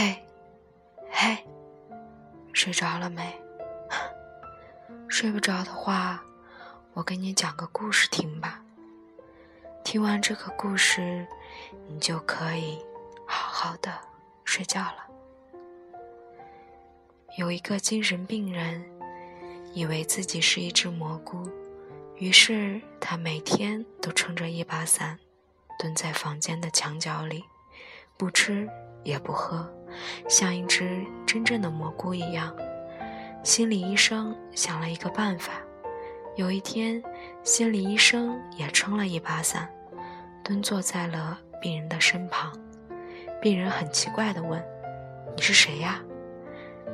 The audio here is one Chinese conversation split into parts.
嘿，嘿，睡着了没？睡不着的话，我给你讲个故事听吧。听完这个故事，你就可以好好的睡觉了。有一个精神病人，以为自己是一只蘑菇，于是他每天都撑着一把伞，蹲在房间的墙角里，不吃也不喝。像一只真正的蘑菇一样，心理医生想了一个办法。有一天，心理医生也撑了一把伞，蹲坐在了病人的身旁。病人很奇怪地问：“你是谁呀？”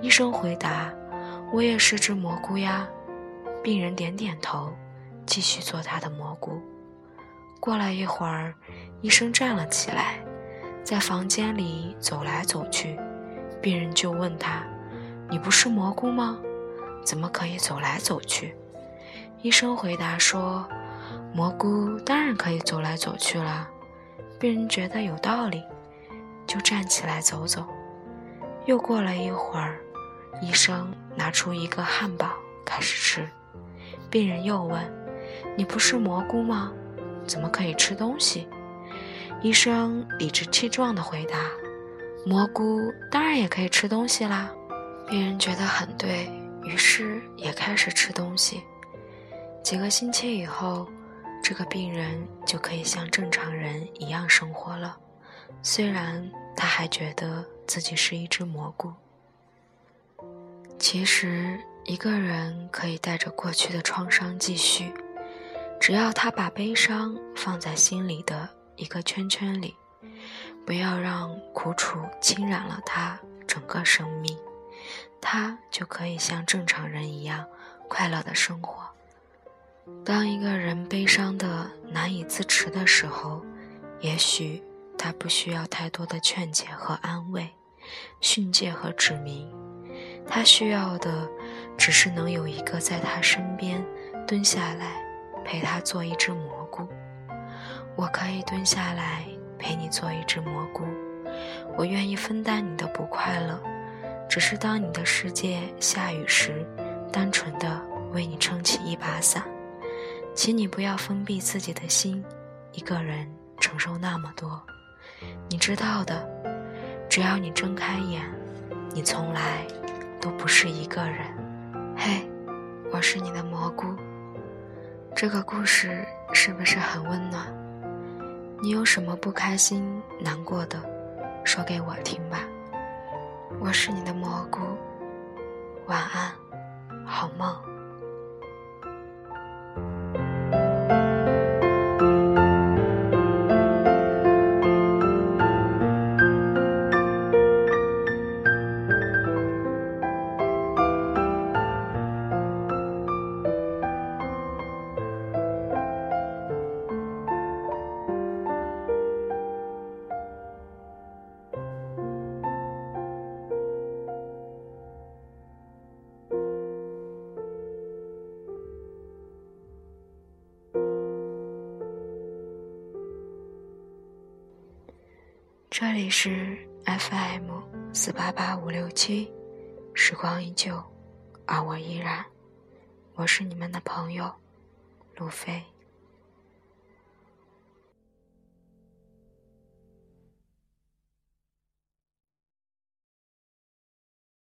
医生回答：“我也是只蘑菇呀。”病人点点头，继续做他的蘑菇。过了一会儿，医生站了起来。在房间里走来走去，病人就问他：“你不是蘑菇吗？怎么可以走来走去？”医生回答说：“蘑菇当然可以走来走去了。”病人觉得有道理，就站起来走走。又过了一会儿，医生拿出一个汉堡开始吃。病人又问：“你不是蘑菇吗？怎么可以吃东西？”医生理直气壮地回答：“蘑菇当然也可以吃东西啦。”病人觉得很对，于是也开始吃东西。几个星期以后，这个病人就可以像正常人一样生活了，虽然他还觉得自己是一只蘑菇。其实，一个人可以带着过去的创伤继续，只要他把悲伤放在心里的。一个圈圈里，不要让苦楚侵染了他整个生命，他就可以像正常人一样快乐的生活。当一个人悲伤的难以自持的时候，也许他不需要太多的劝解和安慰、训诫和指明，他需要的只是能有一个在他身边蹲下来陪他做一只蘑菇。我可以蹲下来陪你做一只蘑菇，我愿意分担你的不快乐，只是当你的世界下雨时，单纯的为你撑起一把伞。请你不要封闭自己的心，一个人承受那么多。你知道的，只要你睁开眼，你从来都不是一个人。嘿，我是你的蘑菇。这个故事是不是很温暖？你有什么不开心、难过的，说给我听吧。我是你的蘑菇，晚安，好梦。这里是 FM 四八八五六七，时光依旧，而我依然。我是你们的朋友，路飞。